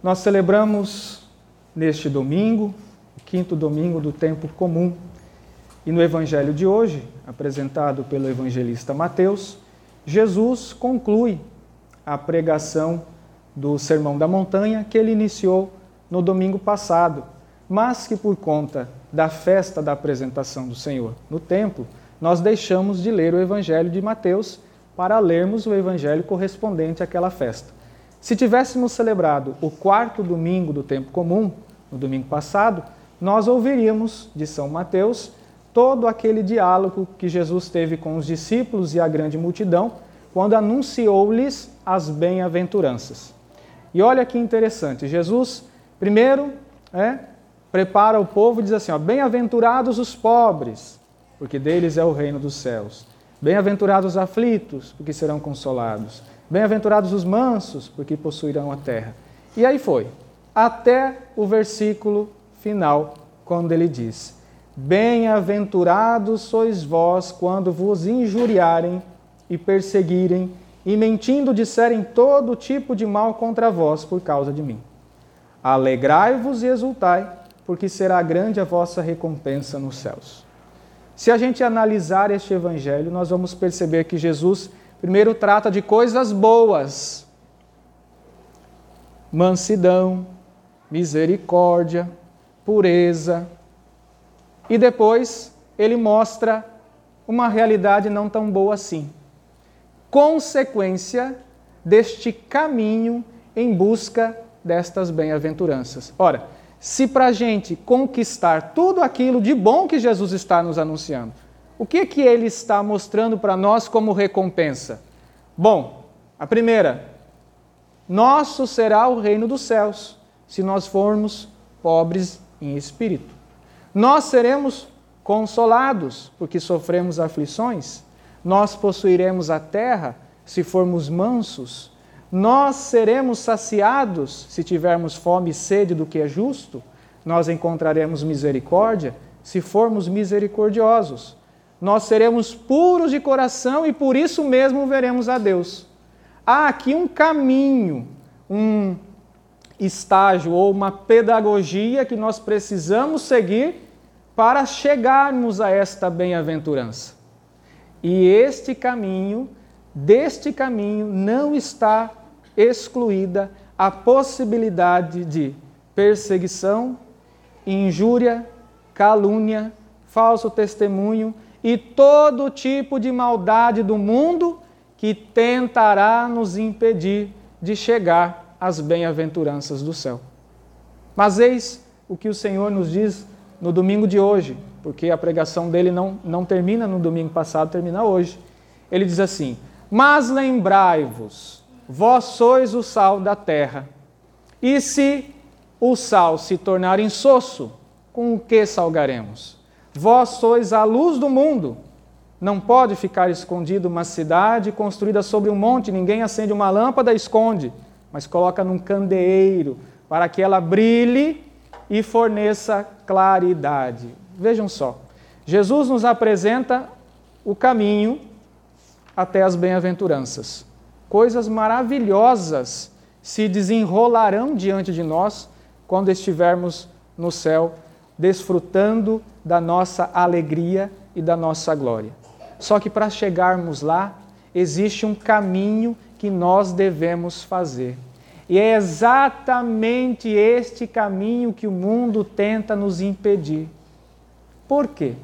Nós celebramos neste domingo, o quinto domingo do tempo comum, e no evangelho de hoje, apresentado pelo evangelista Mateus, Jesus conclui a pregação do Sermão da Montanha que ele iniciou no domingo passado, mas que por conta da festa da apresentação do Senhor no templo, nós deixamos de ler o evangelho de Mateus para lermos o evangelho correspondente àquela festa. Se tivéssemos celebrado o quarto domingo do tempo comum, no domingo passado, nós ouviríamos de São Mateus todo aquele diálogo que Jesus teve com os discípulos e a grande multidão quando anunciou-lhes as bem-aventuranças. E olha que interessante, Jesus primeiro é, prepara o povo e diz assim: Bem-aventurados os pobres, porque deles é o reino dos céus. Bem-aventurados os aflitos, porque serão consolados. Bem-aventurados os mansos, porque possuirão a terra. E aí foi, até o versículo final, quando ele diz: Bem-aventurados sois vós quando vos injuriarem e perseguirem e mentindo disserem todo tipo de mal contra vós por causa de mim. Alegrai-vos e exultai, porque será grande a vossa recompensa nos céus. Se a gente analisar este evangelho, nós vamos perceber que Jesus primeiro trata de coisas boas: mansidão, misericórdia, pureza. E depois ele mostra uma realidade não tão boa assim. Consequência deste caminho em busca destas bem-aventuranças. Ora, se para a gente conquistar tudo aquilo de bom que Jesus está nos anunciando, o que, que ele está mostrando para nós como recompensa? Bom, a primeira, nosso será o reino dos céus, se nós formos pobres em espírito. Nós seremos consolados, porque sofremos aflições. Nós possuiremos a terra, se formos mansos. Nós seremos saciados, se tivermos fome e sede do que é justo. Nós encontraremos misericórdia, se formos misericordiosos nós seremos puros de coração e por isso mesmo veremos a Deus. Há aqui um caminho, um estágio ou uma pedagogia que nós precisamos seguir para chegarmos a esta bem-aventurança. E este caminho, deste caminho, não está excluída a possibilidade de perseguição, injúria, calúnia, falso testemunho e todo tipo de maldade do mundo que tentará nos impedir de chegar às bem-aventuranças do céu. Mas eis o que o Senhor nos diz no domingo de hoje, porque a pregação dele não, não termina no domingo passado, termina hoje. Ele diz assim: Mas lembrai-vos, vós sois o sal da terra. E se o sal se tornar insosso, com o que salgaremos? Vós sois a luz do mundo. Não pode ficar escondido uma cidade construída sobre um monte, ninguém acende uma lâmpada e esconde, mas coloca num candeeiro para que ela brilhe e forneça claridade. Vejam só, Jesus nos apresenta o caminho até as bem-aventuranças. Coisas maravilhosas se desenrolarão diante de nós quando estivermos no céu desfrutando da nossa alegria e da nossa glória. Só que para chegarmos lá, existe um caminho que nós devemos fazer. E é exatamente este caminho que o mundo tenta nos impedir. Por quê?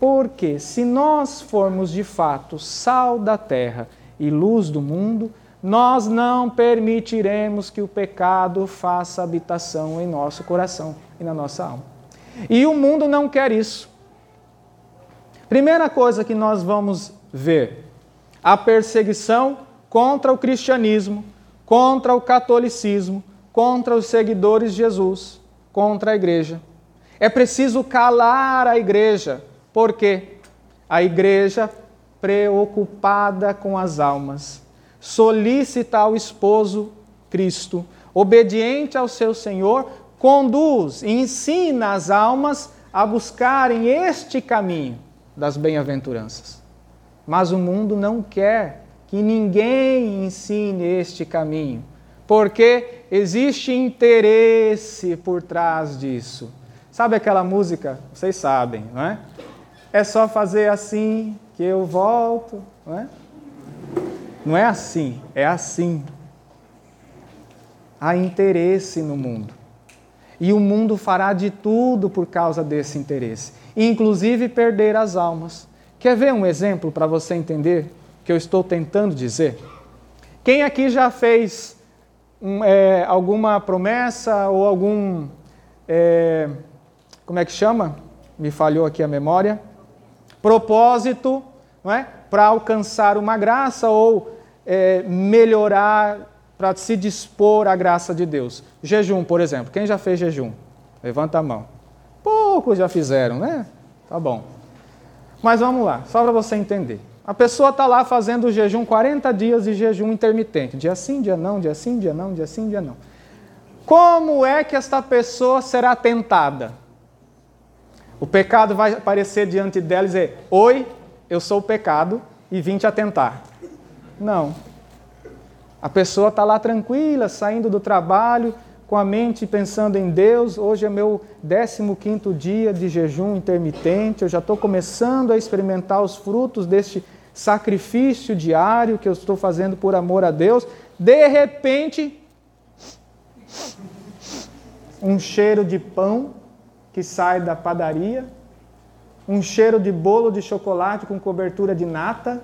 Porque se nós formos de fato sal da terra e luz do mundo, nós não permitiremos que o pecado faça habitação em nosso coração e na nossa alma. E o mundo não quer isso. Primeira coisa que nós vamos ver: a perseguição contra o cristianismo, contra o catolicismo, contra os seguidores de Jesus, contra a igreja. É preciso calar a igreja, porque a igreja preocupada com as almas, solicita ao esposo Cristo, obediente ao seu Senhor, conduz e ensina as almas a buscarem este caminho das bem-aventuranças. Mas o mundo não quer que ninguém ensine este caminho, porque existe interesse por trás disso. Sabe aquela música? Vocês sabem, não é? É só fazer assim que eu volto, não é? Não é assim, é assim. Há interesse no mundo. E o mundo fará de tudo por causa desse interesse, inclusive perder as almas. Quer ver um exemplo para você entender o que eu estou tentando dizer? Quem aqui já fez um, é, alguma promessa ou algum. É, como é que chama? Me falhou aqui a memória. Propósito, não é? Para alcançar uma graça ou é, melhorar, para se dispor à graça de Deus. Jejum, por exemplo. Quem já fez jejum? Levanta a mão. Poucos já fizeram, né? Tá bom. Mas vamos lá, só para você entender. A pessoa está lá fazendo o jejum 40 dias de jejum intermitente. Dia sim, dia não, dia sim, dia não, dia sim, dia não. Como é que esta pessoa será tentada? O pecado vai aparecer diante dela e dizer: Oi, eu sou o pecado e vim te atentar. Não. A pessoa está lá tranquila, saindo do trabalho, com a mente pensando em Deus. Hoje é meu 15 dia de jejum intermitente. Eu já estou começando a experimentar os frutos deste sacrifício diário que eu estou fazendo por amor a Deus. De repente, um cheiro de pão que sai da padaria, um cheiro de bolo de chocolate com cobertura de nata.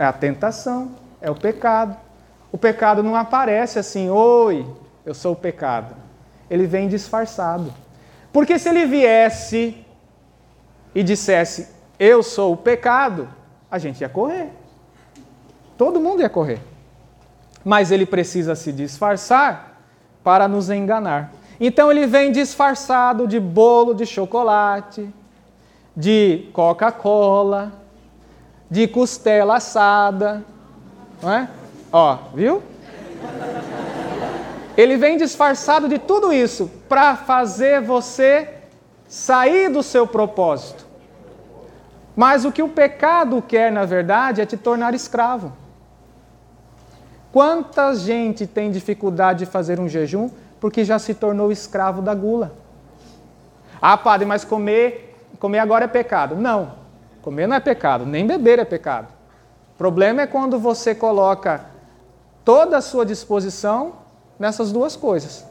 É a tentação, é o pecado. O pecado não aparece assim, oi, eu sou o pecado. Ele vem disfarçado. Porque se ele viesse e dissesse, eu sou o pecado, a gente ia correr. Todo mundo ia correr. Mas ele precisa se disfarçar para nos enganar. Então ele vem disfarçado de bolo de chocolate, de Coca-Cola, de costela assada, não é? Ó, viu? Ele vem disfarçado de tudo isso para fazer você sair do seu propósito. Mas o que o pecado quer, na verdade, é te tornar escravo. Quanta gente tem dificuldade de fazer um jejum porque já se tornou escravo da gula? Ah, padre, mas comer, comer agora é pecado. Não, comer não é pecado, nem beber é pecado. O problema é quando você coloca toda a sua disposição nessas duas coisas.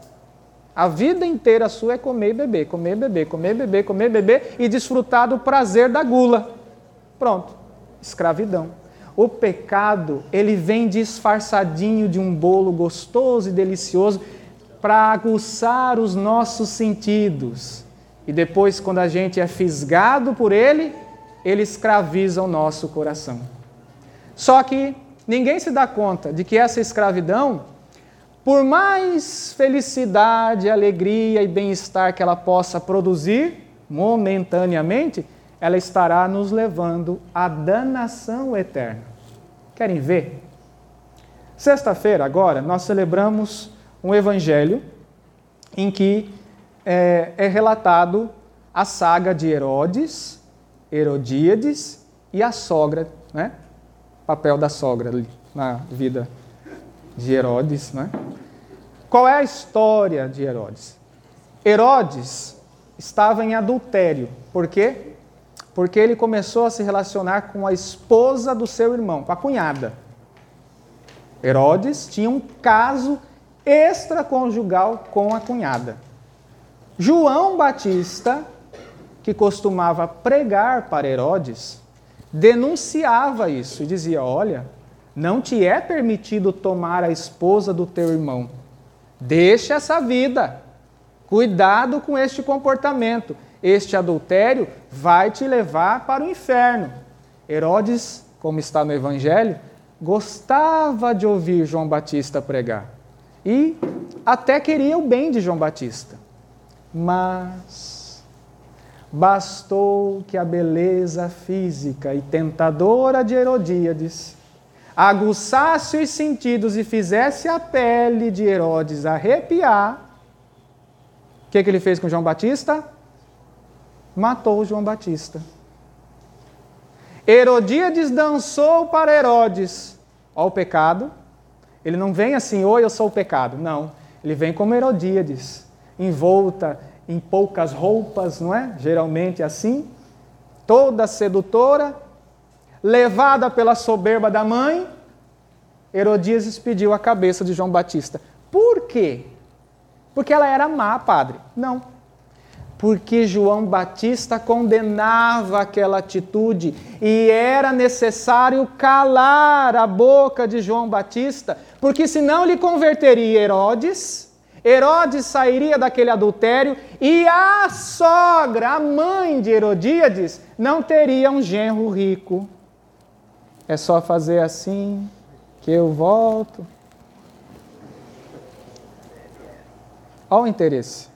A vida inteira sua é comer e beber, comer e beber, comer e beber, comer e beber e desfrutar do prazer da gula. Pronto, escravidão. O pecado, ele vem disfarçadinho de um bolo gostoso e delicioso para aguçar os nossos sentidos. E depois, quando a gente é fisgado por ele, ele escraviza o nosso coração. Só que ninguém se dá conta de que essa escravidão, por mais felicidade, alegria e bem-estar que ela possa produzir momentaneamente, ela estará nos levando à danação eterna. Querem ver? Sexta-feira, agora, nós celebramos um evangelho em que é, é relatado a saga de Herodes, Herodíades e a sogra, né? papel da sogra ali na vida de Herodes. Né? Qual é a história de Herodes? Herodes estava em adultério. Por quê? Porque ele começou a se relacionar com a esposa do seu irmão, com a cunhada. Herodes tinha um caso extraconjugal com a cunhada. João Batista, que costumava pregar para Herodes, denunciava isso e dizia: Olha, não te é permitido tomar a esposa do teu irmão. Deixa essa vida. Cuidado com este comportamento. Este adultério vai te levar para o inferno. Herodes, como está no Evangelho, gostava de ouvir João Batista pregar e até queria o bem de João Batista. Mas bastou que a beleza física e tentadora de Herodíades aguçasse os sentidos e fizesse a pele de Herodes arrepiar. O que, que ele fez com João Batista? Matou João Batista. Herodíades dançou para Herodes. Olha o pecado. Ele não vem assim, oi, eu sou o pecado. Não. Ele vem como Herodíades, envolta em poucas roupas, não é? Geralmente assim, toda sedutora, levada pela soberba da mãe. Herodíades pediu a cabeça de João Batista. Por quê? Porque ela era má, padre. Não porque João Batista condenava aquela atitude e era necessário calar a boca de João Batista, porque senão lhe converteria Herodes, Herodes sairia daquele adultério e a sogra, a mãe de Herodíades, não teria um genro rico. É só fazer assim que eu volto. Olha o interesse.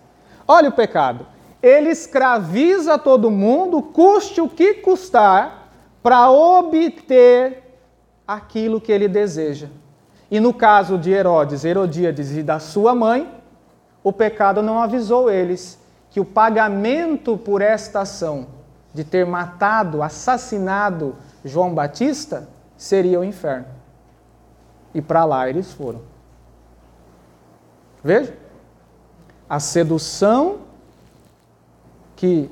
Olha o pecado ele escraviza todo mundo, custe o que custar, para obter aquilo que ele deseja. E no caso de Herodes, Herodíades e da sua mãe, o pecado não avisou eles que o pagamento por esta ação de ter matado, assassinado João Batista seria o inferno. E para lá eles foram. Veja, a sedução que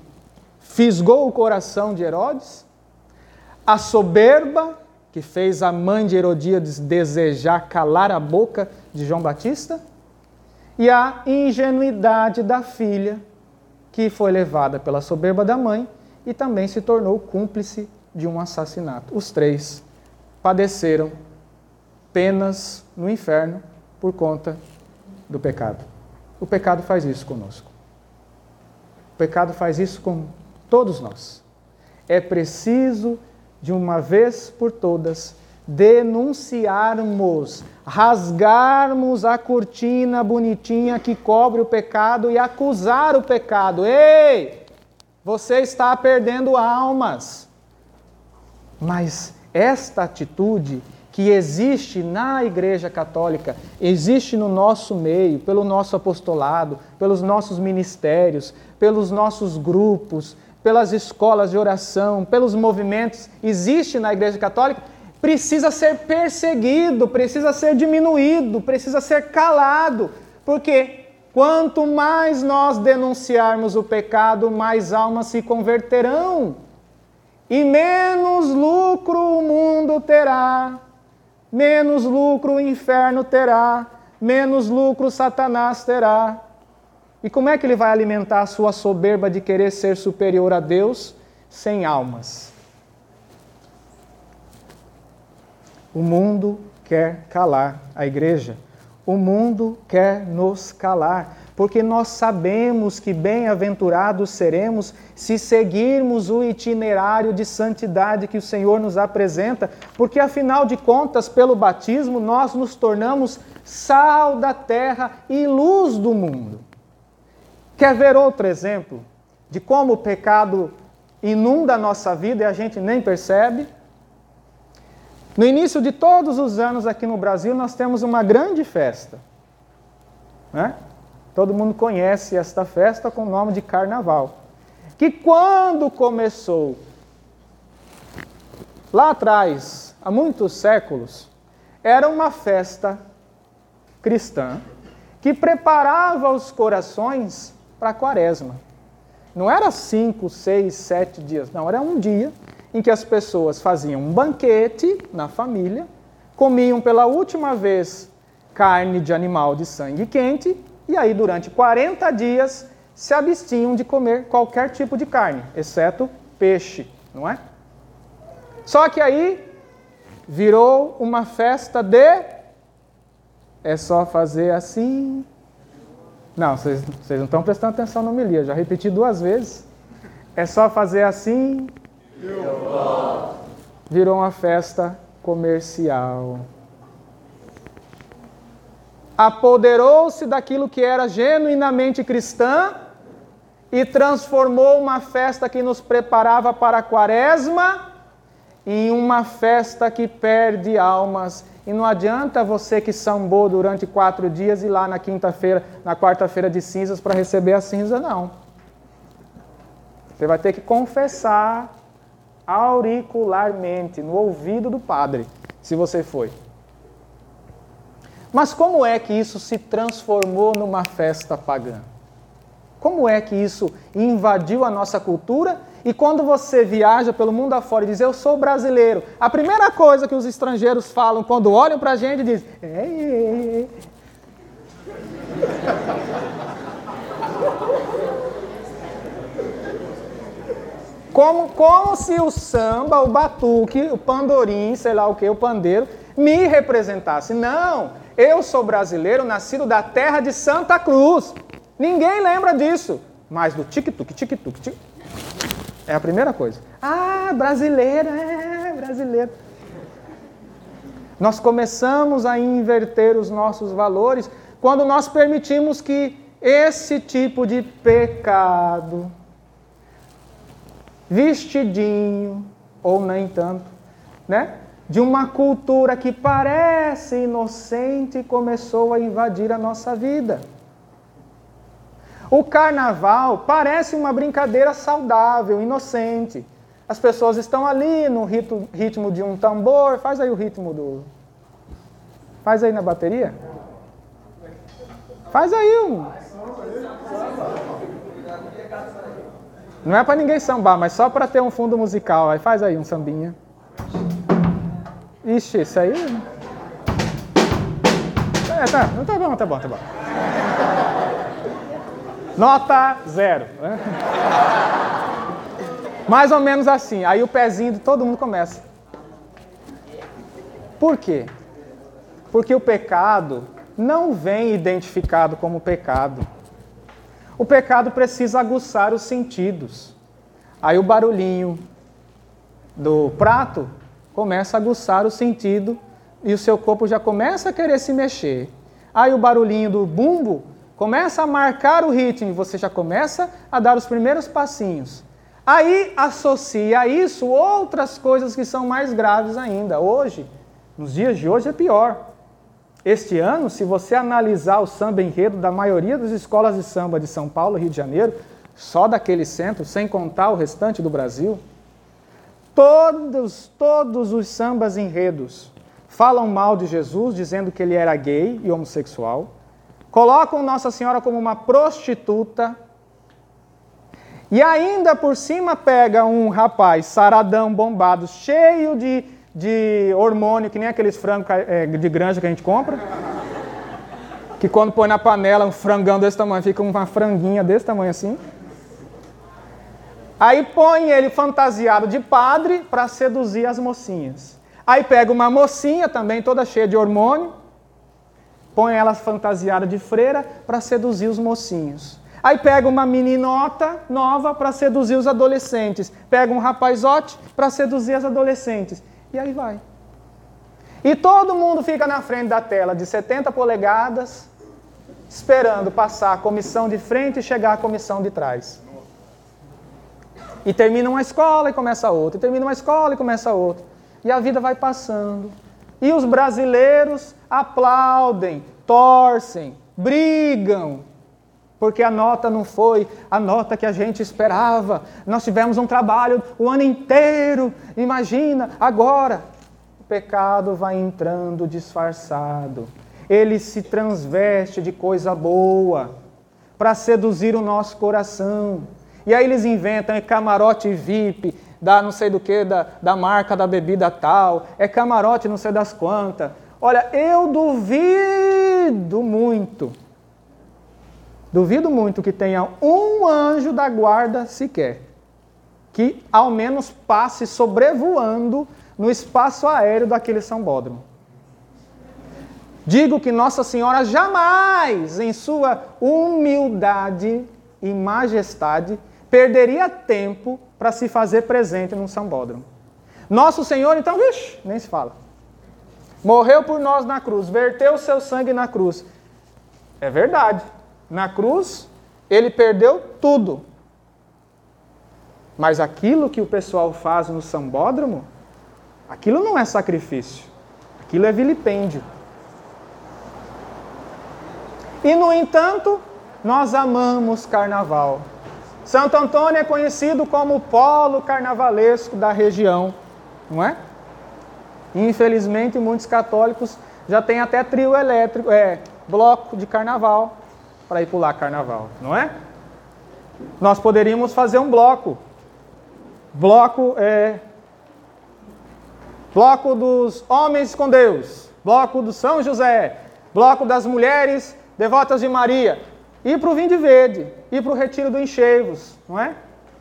fisgou o coração de Herodes, a soberba que fez a mãe de Herodíades desejar calar a boca de João Batista, e a ingenuidade da filha, que foi levada pela soberba da mãe e também se tornou cúmplice de um assassinato. Os três padeceram penas no inferno por conta do pecado. O pecado faz isso conosco pecado faz isso com todos nós. É preciso, de uma vez por todas, denunciarmos, rasgarmos a cortina bonitinha que cobre o pecado e acusar o pecado. Ei, você está perdendo almas. Mas esta atitude que existe na Igreja Católica, existe no nosso meio, pelo nosso apostolado, pelos nossos ministérios, pelos nossos grupos, pelas escolas de oração, pelos movimentos, existe na Igreja Católica, precisa ser perseguido, precisa ser diminuído, precisa ser calado, porque quanto mais nós denunciarmos o pecado, mais almas se converterão. E menos lucro o mundo terá menos lucro o inferno terá, menos lucro Satanás terá. E como é que ele vai alimentar a sua soberba de querer ser superior a Deus sem almas? O mundo quer calar a igreja. O mundo quer nos calar porque nós sabemos que bem-aventurados seremos se seguirmos o itinerário de santidade que o Senhor nos apresenta, porque afinal de contas, pelo batismo, nós nos tornamos sal da terra e luz do mundo. Quer ver outro exemplo de como o pecado inunda a nossa vida e a gente nem percebe? No início de todos os anos aqui no Brasil, nós temos uma grande festa. Né? Todo mundo conhece esta festa com o nome de Carnaval. Que quando começou, lá atrás, há muitos séculos, era uma festa cristã que preparava os corações para a quaresma. Não era cinco, seis, sete dias, não, era um dia em que as pessoas faziam um banquete na família, comiam pela última vez carne de animal de sangue quente e aí, durante 40 dias, se abstinham de comer qualquer tipo de carne, exceto peixe, não é? Só que aí virou uma festa de. É só fazer assim. Não, vocês, não estão prestando atenção no homilia, já repeti duas vezes. É só fazer assim. Virou uma festa comercial apoderou-se daquilo que era genuinamente cristã e transformou uma festa que nos preparava para a quaresma em uma festa que perde almas. E não adianta você que sambou durante quatro dias ir lá na quinta-feira, na quarta-feira de cinzas para receber a cinza, não. Você vai ter que confessar auricularmente, no ouvido do padre, se você foi. Mas como é que isso se transformou numa festa pagã? Como é que isso invadiu a nossa cultura? E quando você viaja pelo mundo afora e diz, eu sou brasileiro, a primeira coisa que os estrangeiros falam quando olham para a gente diz. Como, como se o samba, o batuque, o pandorim, sei lá o que, o pandeiro, me representasse. Não, eu sou brasileiro, nascido da terra de Santa Cruz. Ninguém lembra disso. Mas do tic-tuc, tic-tuc, tic É a primeira coisa. Ah, brasileiro, é, brasileiro. Nós começamos a inverter os nossos valores quando nós permitimos que esse tipo de pecado, vestidinho, ou nem tanto, né? De uma cultura que parece inocente começou a invadir a nossa vida. O carnaval parece uma brincadeira saudável, inocente. As pessoas estão ali no ritmo de um tambor. Faz aí o ritmo do. Faz aí na bateria. Faz aí um. Não é para ninguém sambar, mas só para ter um fundo musical. Aí faz aí um sambinha. Ixi, isso aí. É, tá, tá bom, tá bom, tá bom. Nota zero. Né? Mais ou menos assim. Aí o pezinho de todo mundo começa. Por quê? Porque o pecado não vem identificado como pecado. O pecado precisa aguçar os sentidos. Aí o barulhinho do prato começa a aguçar o sentido e o seu corpo já começa a querer se mexer. Aí o barulhinho do bumbo começa a marcar o ritmo, você já começa a dar os primeiros passinhos. Aí associa a isso outras coisas que são mais graves ainda. Hoje, nos dias de hoje, é pior. Este ano, se você analisar o samba enredo da maioria das escolas de samba de São Paulo Rio de Janeiro, só daquele centro, sem contar o restante do Brasil, todos, todos os sambas enredos falam mal de Jesus, dizendo que ele era gay e homossexual colocam Nossa Senhora como uma prostituta e ainda por cima pega um rapaz saradão, bombado, cheio de, de hormônio, que nem aqueles frangos é, de granja que a gente compra. Que quando põe na panela um frangão desse tamanho, fica uma franguinha desse tamanho assim. Aí põe ele fantasiado de padre para seduzir as mocinhas. Aí pega uma mocinha também toda cheia de hormônio, põe ela fantasiada de freira para seduzir os mocinhos. Aí pega uma meninota nova para seduzir os adolescentes. Pega um rapazote para seduzir as adolescentes. E aí vai. E todo mundo fica na frente da tela de 70 polegadas, esperando passar a comissão de frente e chegar a comissão de trás. E termina uma escola e começa outra. E termina uma escola e começa outra. E a vida vai passando. E os brasileiros aplaudem, torcem, brigam, porque a nota não foi a nota que a gente esperava. Nós tivemos um trabalho o ano inteiro. Imagina, agora o pecado vai entrando disfarçado. Ele se transveste de coisa boa para seduzir o nosso coração. E aí eles inventam é camarote VIP, da não sei do que, da, da marca da bebida tal, é camarote não sei das quantas. Olha, eu duvido muito, duvido muito que tenha um anjo da guarda sequer, que ao menos passe sobrevoando no espaço aéreo daquele sambódromo. Digo que Nossa Senhora jamais, em sua humildade e majestade, perderia tempo para se fazer presente num sambódromo. Nosso Senhor, então, vixi, nem se fala. Morreu por nós na cruz, verteu o seu sangue na cruz. É verdade. Na cruz, ele perdeu tudo. Mas aquilo que o pessoal faz no sambódromo, aquilo não é sacrifício. Aquilo é vilipêndio. E, no entanto, nós amamos carnaval. Santo Antônio é conhecido como o polo carnavalesco da região, não é? infelizmente, muitos católicos já tem até trio elétrico, é, bloco de carnaval para ir pular carnaval, não é? Nós poderíamos fazer um bloco. Bloco é bloco dos homens com Deus, bloco do São José, bloco das mulheres devotas de Maria, ir para o Vinho de Verde, ir para o Retiro do Encheios, não é?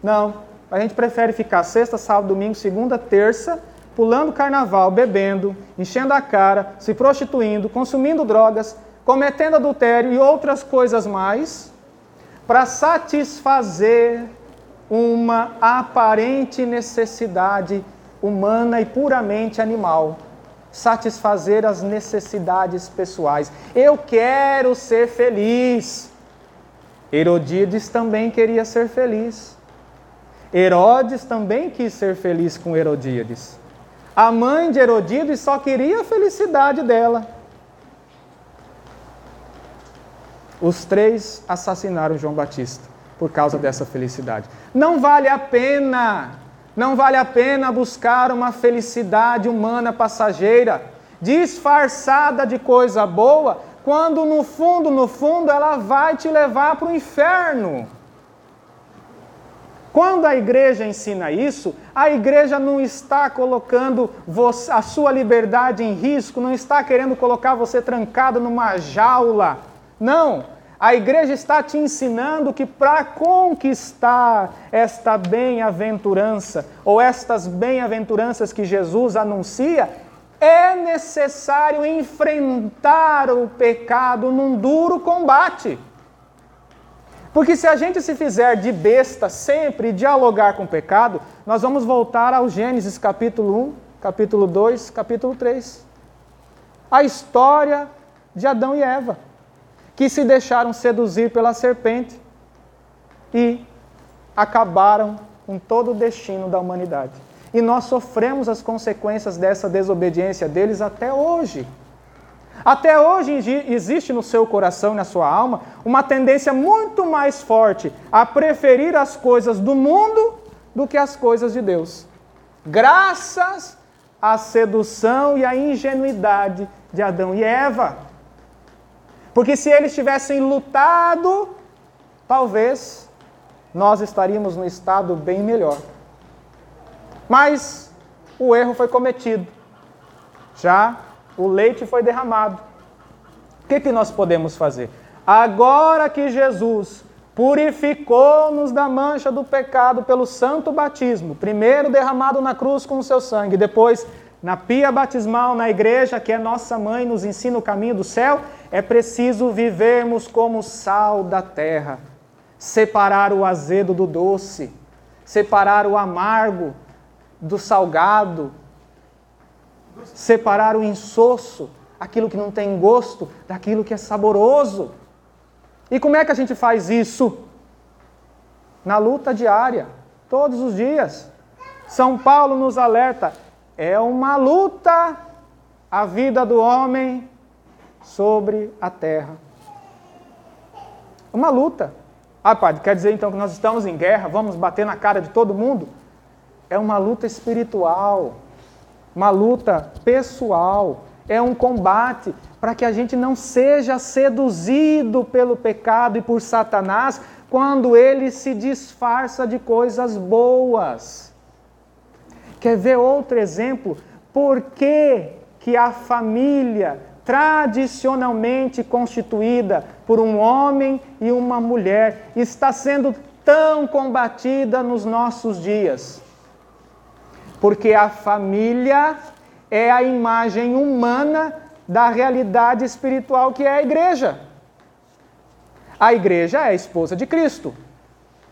Não, a gente prefere ficar sexta, sábado, domingo, segunda, terça, pulando carnaval, bebendo, enchendo a cara, se prostituindo, consumindo drogas, cometendo adultério e outras coisas mais, para satisfazer uma aparente necessidade humana e puramente animal. Satisfazer as necessidades pessoais. Eu quero ser feliz. Herodíades também queria ser feliz. Herodes também quis ser feliz com Herodíades. A mãe de Herodíades só queria a felicidade dela. Os três assassinaram João Batista por causa dessa felicidade. Não vale a pena, não vale a pena buscar uma felicidade humana passageira, disfarçada de coisa boa, quando no fundo, no fundo, ela vai te levar para o inferno. Quando a igreja ensina isso, a igreja não está colocando a sua liberdade em risco, não está querendo colocar você trancado numa jaula. Não. A igreja está te ensinando que para conquistar esta bem-aventurança, ou estas bem-aventuranças que Jesus anuncia, é necessário enfrentar o pecado num duro combate. Porque se a gente se fizer de besta sempre dialogar com o pecado, nós vamos voltar ao Gênesis capítulo 1, capítulo 2, capítulo 3. A história de Adão e Eva, que se deixaram seduzir pela serpente e acabaram com todo o destino da humanidade. E nós sofremos as consequências dessa desobediência deles até hoje. Até hoje existe no seu coração e na sua alma uma tendência muito mais forte a preferir as coisas do mundo do que as coisas de Deus. Graças à sedução e à ingenuidade de Adão e Eva. Porque se eles tivessem lutado, talvez nós estaríamos num estado bem melhor. Mas o erro foi cometido. Já o leite foi derramado. O que, que nós podemos fazer? Agora que Jesus purificou-nos da mancha do pecado pelo santo batismo, primeiro derramado na cruz com o seu sangue, depois na pia batismal na igreja, que é nossa mãe, nos ensina o caminho do céu, é preciso vivermos como sal da terra, separar o azedo do doce, separar o amargo do salgado, separar o insosso, aquilo que não tem gosto, daquilo que é saboroso. E como é que a gente faz isso? Na luta diária, todos os dias. São Paulo nos alerta: é uma luta a vida do homem sobre a terra. Uma luta. Ah, padre, quer dizer então que nós estamos em guerra, vamos bater na cara de todo mundo? É uma luta espiritual uma luta pessoal, é um combate para que a gente não seja seduzido pelo pecado e por Satanás quando ele se disfarça de coisas boas. Quer ver outro exemplo? Por que, que a família tradicionalmente constituída por um homem e uma mulher está sendo tão combatida nos nossos dias? Porque a família é a imagem humana da realidade espiritual que é a igreja. A igreja é a esposa de Cristo,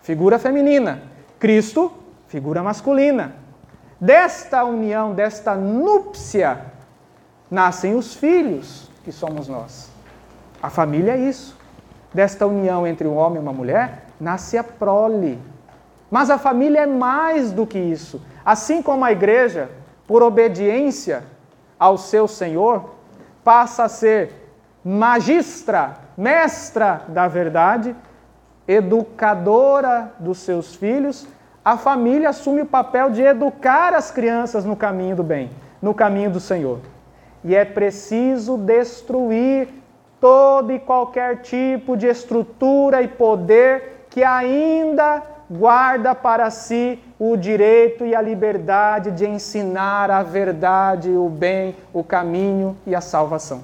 figura feminina. Cristo, figura masculina. Desta união, desta núpcia, nascem os filhos, que somos nós. A família é isso. Desta união entre um homem e uma mulher, nasce a prole. Mas a família é mais do que isso. Assim como a igreja, por obediência ao seu Senhor, passa a ser magistra, mestra da verdade, educadora dos seus filhos, a família assume o papel de educar as crianças no caminho do bem, no caminho do Senhor. E é preciso destruir todo e qualquer tipo de estrutura e poder que ainda guarda para si o direito e a liberdade de ensinar a verdade, o bem, o caminho e a salvação.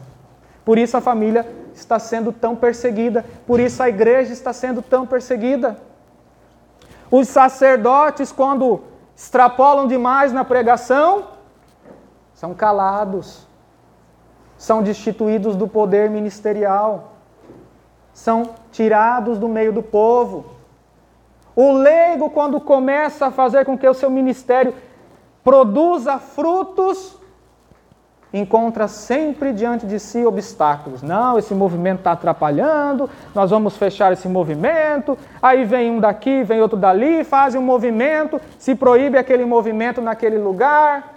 Por isso a família está sendo tão perseguida, por isso a igreja está sendo tão perseguida. Os sacerdotes, quando extrapolam demais na pregação, são calados, são destituídos do poder ministerial, são tirados do meio do povo. O leigo, quando começa a fazer com que o seu ministério produza frutos, encontra sempre diante de si obstáculos. Não, esse movimento está atrapalhando, nós vamos fechar esse movimento. Aí vem um daqui, vem outro dali, fazem um movimento, se proíbe aquele movimento naquele lugar.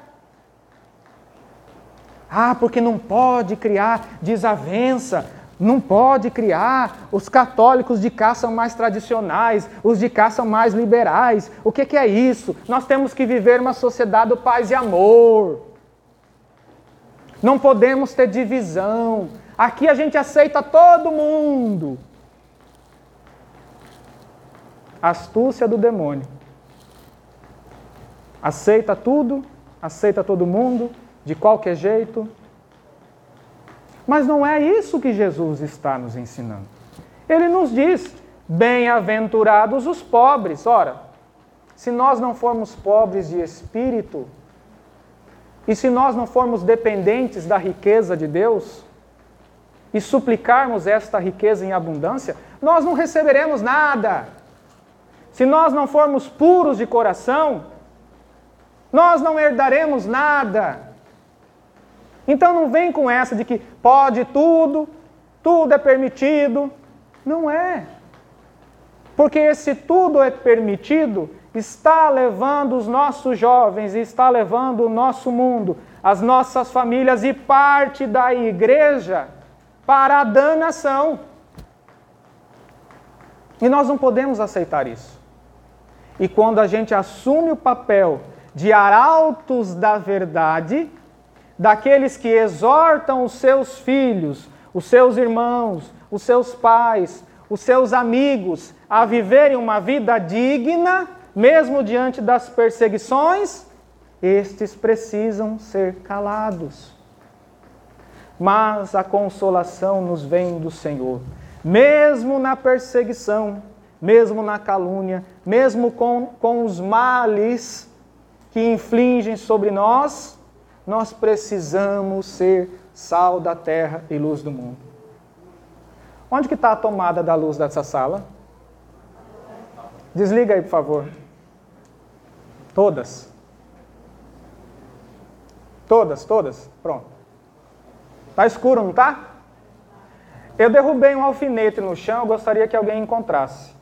Ah, porque não pode criar desavença, não pode criar. Os católicos de cá são mais tradicionais, os de cá são mais liberais. O que, que é isso? Nós temos que viver uma sociedade do paz e amor. Não podemos ter divisão. Aqui a gente aceita todo mundo. Astúcia do demônio. Aceita tudo, aceita todo mundo, de qualquer jeito. Mas não é isso que Jesus está nos ensinando. Ele nos diz: bem-aventurados os pobres. Ora, se nós não formos pobres de espírito, e se nós não formos dependentes da riqueza de Deus e suplicarmos esta riqueza em abundância, nós não receberemos nada. Se nós não formos puros de coração, nós não herdaremos nada. Então não vem com essa de que pode tudo, tudo é permitido. Não é. Porque esse tudo é permitido está levando os nossos jovens, está levando o nosso mundo, as nossas famílias e parte da igreja para a danação. E nós não podemos aceitar isso. E quando a gente assume o papel de arautos da verdade, daqueles que exortam os seus filhos, os seus irmãos, os seus pais, os seus amigos a viverem uma vida digna, mesmo diante das perseguições, estes precisam ser calados. Mas a consolação nos vem do Senhor. Mesmo na perseguição, mesmo na calúnia, mesmo com, com os males que infligem sobre nós, nós precisamos ser sal da terra e luz do mundo. Onde que está a tomada da luz dessa sala? Desliga aí, por favor. Todas. Todas, todas. Pronto. Tá escuro, não tá? Eu derrubei um alfinete no chão, eu gostaria que alguém encontrasse.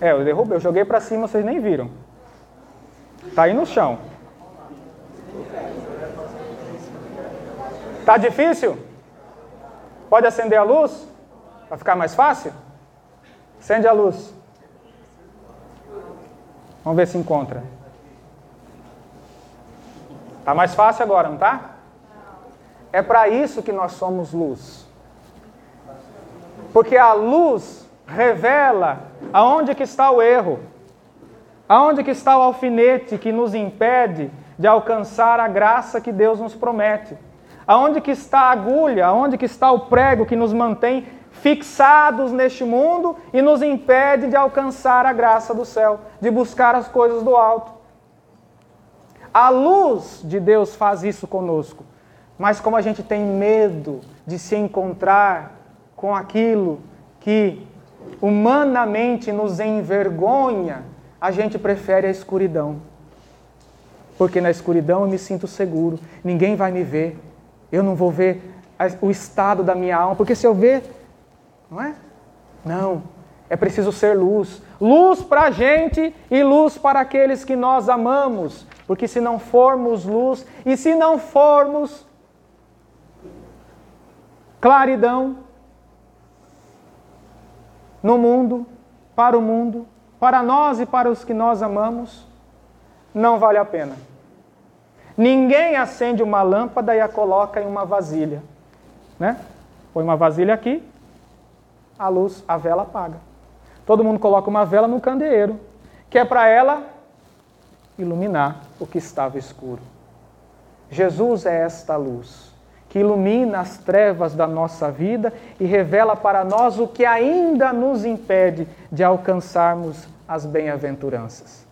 É, eu derrubei, eu joguei para cima, vocês nem viram. Tá aí no chão. Tá difícil? Pode acender a luz? Para ficar mais fácil? Acende a luz. Vamos ver se encontra. Tá mais fácil agora, não tá? É para isso que nós somos luz. Porque a luz revela aonde que está o erro. Aonde que está o alfinete que nos impede de alcançar a graça que Deus nos promete? Aonde que está a agulha? Aonde que está o prego que nos mantém fixados neste mundo e nos impede de alcançar a graça do céu, de buscar as coisas do alto. A luz de Deus faz isso conosco, mas como a gente tem medo de se encontrar com aquilo que humanamente nos envergonha, a gente prefere a escuridão. Porque na escuridão eu me sinto seguro, ninguém vai me ver, eu não vou ver o estado da minha alma, porque se eu ver não é? Não. É preciso ser luz. Luz para a gente e luz para aqueles que nós amamos. Porque se não formos luz e se não formos claridão no mundo, para o mundo, para nós e para os que nós amamos, não vale a pena. Ninguém acende uma lâmpada e a coloca em uma vasilha. Né? Põe uma vasilha aqui, a luz, a vela apaga. Todo mundo coloca uma vela no candeeiro, que é para ela iluminar o que estava escuro. Jesus é esta luz que ilumina as trevas da nossa vida e revela para nós o que ainda nos impede de alcançarmos as bem-aventuranças.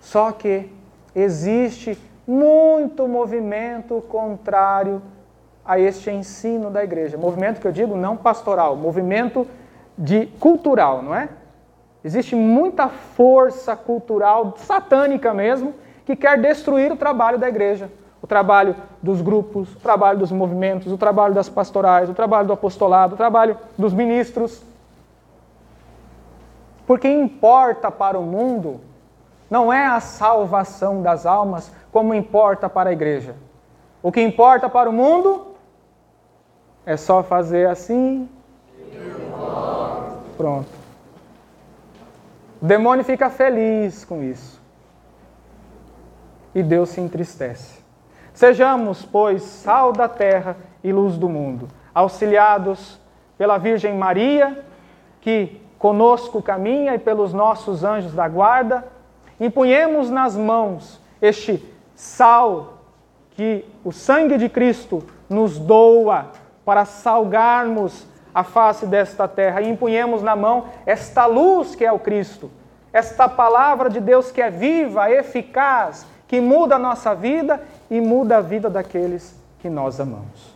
Só que existe muito movimento contrário a este ensino da igreja. Movimento que eu digo não pastoral, movimento de cultural, não é? Existe muita força cultural satânica mesmo que quer destruir o trabalho da igreja, o trabalho dos grupos, o trabalho dos movimentos, o trabalho das pastorais, o trabalho do apostolado, o trabalho dos ministros. Porque importa para o mundo não é a salvação das almas como importa para a igreja. O que importa para o mundo é só fazer assim. Pronto. O demônio fica feliz com isso. E Deus se entristece. Sejamos, pois, sal da terra e luz do mundo, auxiliados pela Virgem Maria, que conosco caminha, e pelos nossos anjos da guarda, empunhemos nas mãos este sal que o sangue de Cristo nos doa para salgarmos a face desta terra e empunhemos na mão esta luz que é o Cristo, esta palavra de Deus que é viva, eficaz, que muda a nossa vida e muda a vida daqueles que nós amamos.